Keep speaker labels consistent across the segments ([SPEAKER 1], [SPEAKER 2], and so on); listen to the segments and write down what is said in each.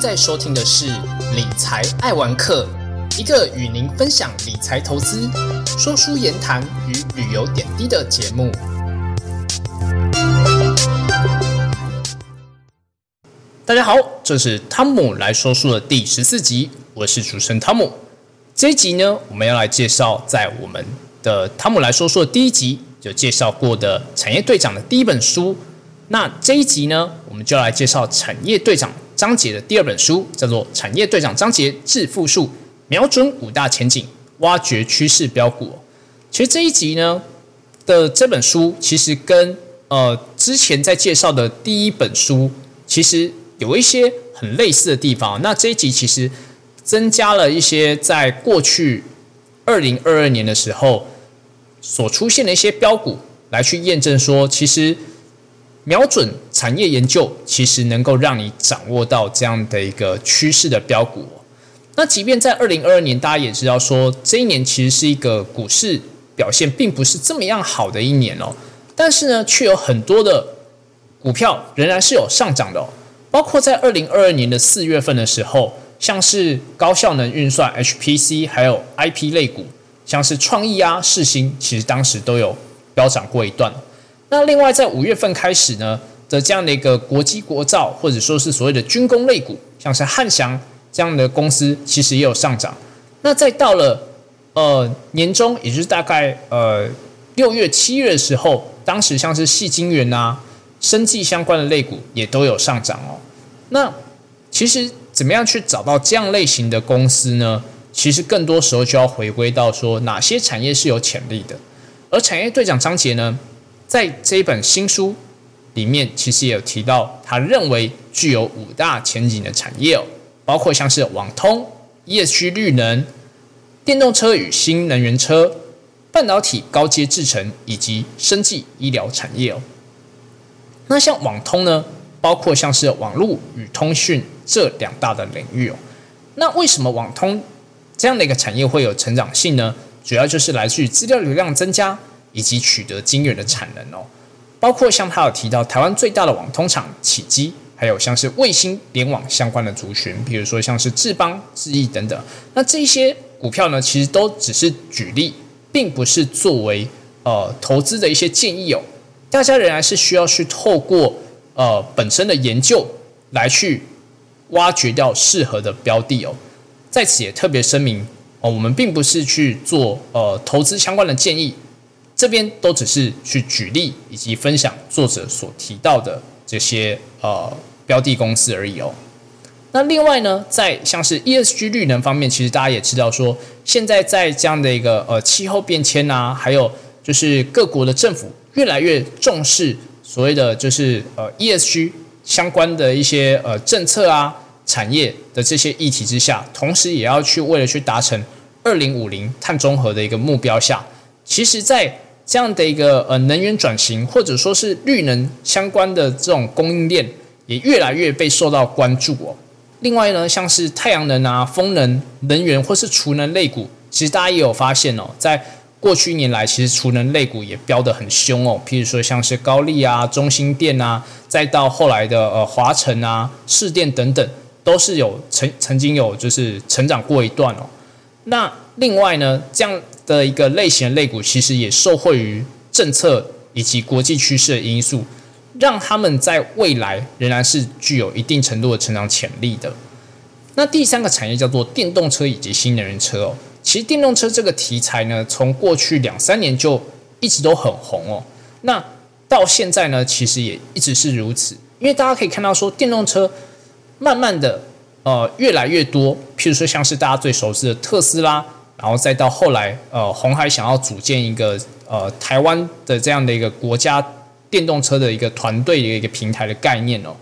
[SPEAKER 1] 在收听的是《理财爱玩客》，一个与您分享理财投资、说书言谈与旅游点滴的节目。大家好，这是汤姆来说书的第十四集，我是主持人汤姆。这一集呢，我们要来介绍在我们的汤姆来说书的第一集就介绍过的产业队长的第一本书。那这一集呢，我们就来介绍产业队长。章节的第二本书叫做《产业队长章节致富术》，瞄准五大前景，挖掘趋势标股。其实这一集呢的这本书，其实跟呃之前在介绍的第一本书，其实有一些很类似的地方。那这一集其实增加了一些在过去二零二二年的时候所出现的一些标股，来去验证说，其实。瞄准产业研究，其实能够让你掌握到这样的一个趋势的标股。那即便在二零二二年，大家也知道说，这一年其实是一个股市表现并不是这么样好的一年哦。但是呢，却有很多的股票仍然是有上涨的哦。包括在二零二二年的四月份的时候，像是高效能运算 HPC，还有 IP 类股，像是创意啊、世星，其实当时都有飙涨过一段。那另外，在五月份开始呢的这样的一个国际国造，或者说是所谓的军工类股，像是汉翔这样的公司，其实也有上涨。那再到了呃年中，也就是大概呃六月、七月的时候，当时像是细晶圆啊、生技相关的类股也都有上涨哦。那其实怎么样去找到这样类型的公司呢？其实更多时候就要回归到说哪些产业是有潜力的，而产业队长章节呢？在这一本新书里面，其实也有提到，他认为具有五大前景的产业哦，包括像是网通、ESG 绿能、电动车与新能源车、半导体高阶制程以及生技医疗产业哦。那像网通呢，包括像是网络与通讯这两大的领域哦。那为什么网通这样的一个产业会有成长性呢？主要就是来自于资料流量增加。以及取得晶圆的产能哦，包括像他有提到台湾最大的网通厂启基，还有像是卫星联网相关的族群，比如说像是智邦、智毅等等。那这些股票呢，其实都只是举例，并不是作为呃投资的一些建议哦。大家仍然是需要去透过呃本身的研究来去挖掘掉适合的标的哦。在此也特别声明哦，我们并不是去做呃投资相关的建议。这边都只是去举例以及分享作者所提到的这些呃标的公司而已哦。那另外呢，在像是 ESG 绿能方面，其实大家也知道说，现在在这样的一个呃气候变迁啊，还有就是各国的政府越来越重视所谓的就是呃 ESG 相关的一些呃政策啊、产业的这些议题之下，同时也要去为了去达成二零五零碳中和的一个目标下，其实，在这样的一个呃能源转型，或者说是绿能相关的这种供应链，也越来越被受到关注哦。另外呢，像是太阳能啊、风能、能源或是储能类股，其实大家也有发现哦，在过去一年来，其实储能类股也飙得很凶哦。譬如说像是高丽啊、中兴电啊，再到后来的呃华晨啊、市电等等，都是有曾曾经有就是成长过一段哦。那另外呢，这样。的一个类型的类股，其实也受惠于政策以及国际趋势的因素，让他们在未来仍然是具有一定程度的成长潜力的。那第三个产业叫做电动车以及新能源车哦。其实电动车这个题材呢，从过去两三年就一直都很红哦。那到现在呢，其实也一直是如此，因为大家可以看到说，电动车慢慢的呃越来越多，譬如说像是大家最熟悉的特斯拉。然后再到后来，呃，红海想要组建一个呃台湾的这样的一个国家电动车的一个团队的一个平台的概念哦。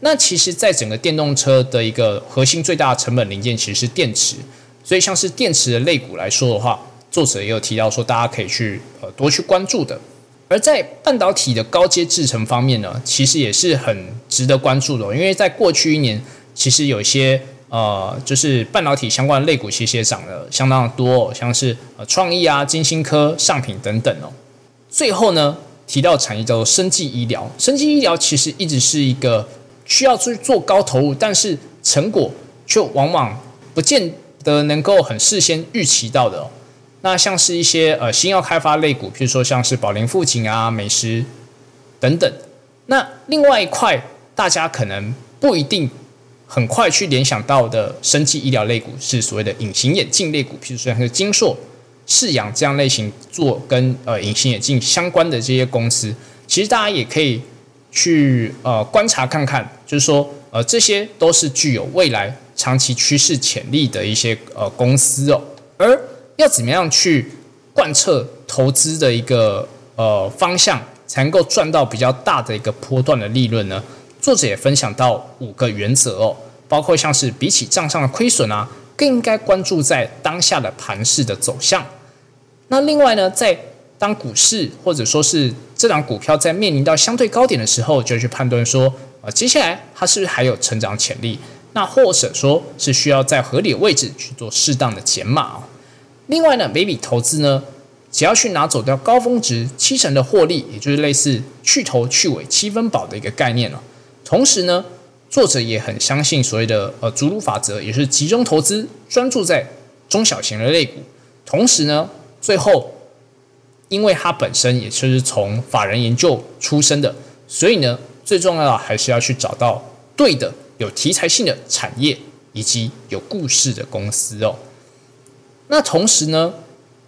[SPEAKER 1] 那其实，在整个电动车的一个核心最大的成本零件，其实是电池。所以，像是电池的类股来说的话，作者也有提到说，大家可以去呃多去关注的。而在半导体的高阶制程方面呢，其实也是很值得关注的，因为在过去一年，其实有些呃，就是半导体相关的类股，其实也涨了相当的多，像是呃创意啊、金星科、上品等等哦。最后呢，提到产业叫做生技医疗，生技医疗其实一直是一个。需要去做高投入，但是成果却往往不见得能够很事先预期到的。哦那像是一些呃新药开发类股，譬如说像是宝林富锦啊、美食等等。那另外一块大家可能不一定很快去联想到的生技医疗类股，是所谓的隐形眼镜类股，譬如说像是金硕、视阳这样类型做跟呃隐形眼镜相关的这些公司，其实大家也可以。去呃观察看看，就是说呃这些都是具有未来长期趋势潜力的一些呃公司哦。而要怎么样去贯彻投资的一个呃方向，才能够赚到比较大的一个波段的利润呢？作者也分享到五个原则哦，包括像是比起账上的亏损啊，更应该关注在当下的盘势的走向。那另外呢，在当股市或者说是这档股票在面临到相对高点的时候，就去判断说，呃，接下来它是不是还有成长潜力？那或者说是需要在合理的位置去做适当的减码哦。另外呢，每笔投资呢，只要去拿走掉高峰值七成的获利，也就是类似去头去尾七分饱的一个概念了。同时呢，作者也很相信所谓的呃主鲁法则，也是集中投资，专注在中小型的类股。同时呢，最后。因为它本身也就是从法人研究出身的，所以呢，最重要的还是要去找到对的、有题材性的产业以及有故事的公司哦。那同时呢，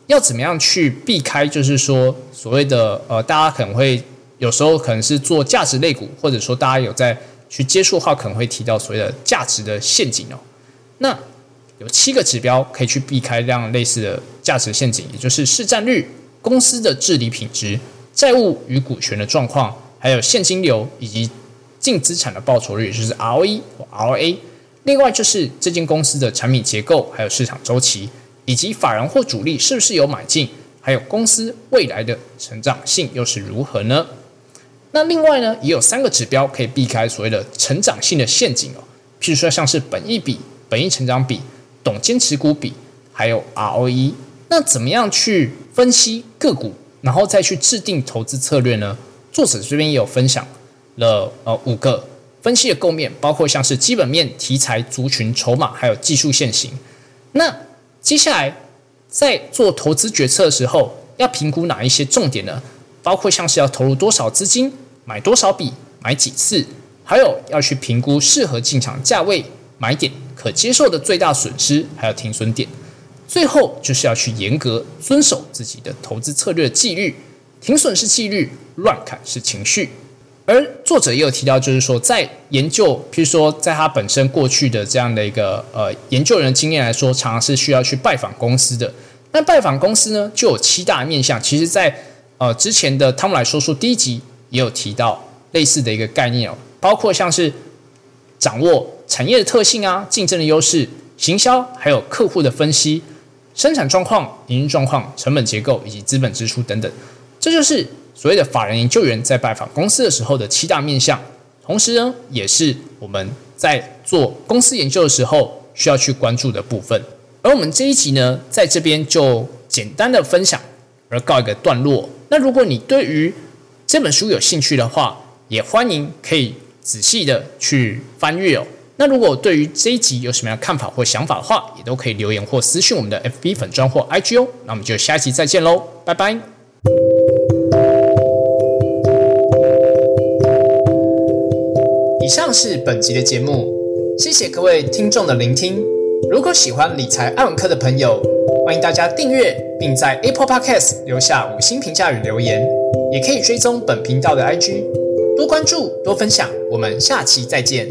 [SPEAKER 1] 要怎么样去避开，就是说所谓的呃，大家可能会有时候可能是做价值类股，或者说大家有在去接触的话，可能会提到所谓的价值的陷阱哦。那有七个指标可以去避开这样类似的价值陷阱，也就是市占率。公司的治理品质、债务与股权的状况，还有现金流以及净资产的报酬率，也就是 ROE 或 ROA。另外就是这间公司的产品结构，还有市场周期，以及法人或主力是不是有买进，还有公司未来的成长性又是如何呢？那另外呢，也有三个指标可以避开所谓的成长性的陷阱哦，譬如说像是本益比、本益成长比、董监持股比，还有 ROE。那怎么样去？分析个股，然后再去制定投资策略呢？作者这边也有分享了呃五个分析的构面，包括像是基本面、题材、族群、筹码，还有技术线型。那接下来在做投资决策的时候，要评估哪一些重点呢？包括像是要投入多少资金，买多少笔，买几次，还有要去评估适合进场价位、买点、可接受的最大损失，还有停损点。最后就是要去严格遵守自己的投资策略纪律，停损是纪律，乱砍是情绪。而作者也有提到，就是说在研究，譬如说在他本身过去的这样的一个呃研究人经验来说，常常是需要去拜访公司的。那拜访公司呢，就有七大面向。其实，在呃之前的汤姆来说说第一集也有提到类似的一个概念哦，包括像是掌握产业的特性啊、竞争的优势、行销，还有客户的分析。生产状况、营运状况、成本结构以及资本支出等等，这就是所谓的法人研究员在拜访公司的时候的七大面向。同时呢，也是我们在做公司研究的时候需要去关注的部分。而我们这一集呢，在这边就简单的分享而告一个段落。那如果你对于这本书有兴趣的话，也欢迎可以仔细的去翻阅哦。那如果对于这一集有什么样的看法或想法的话，也都可以留言或私信我们的 FB 粉专或 IG 哦。那我们就下一集再见喽，拜拜。以上是本集的节目，谢谢各位听众的聆听。如果喜欢理财爱文课的朋友，欢迎大家订阅，并在 Apple Podcast 留下五星评价与留言，也可以追踪本频道的 IG，多关注多分享。我们下期再见。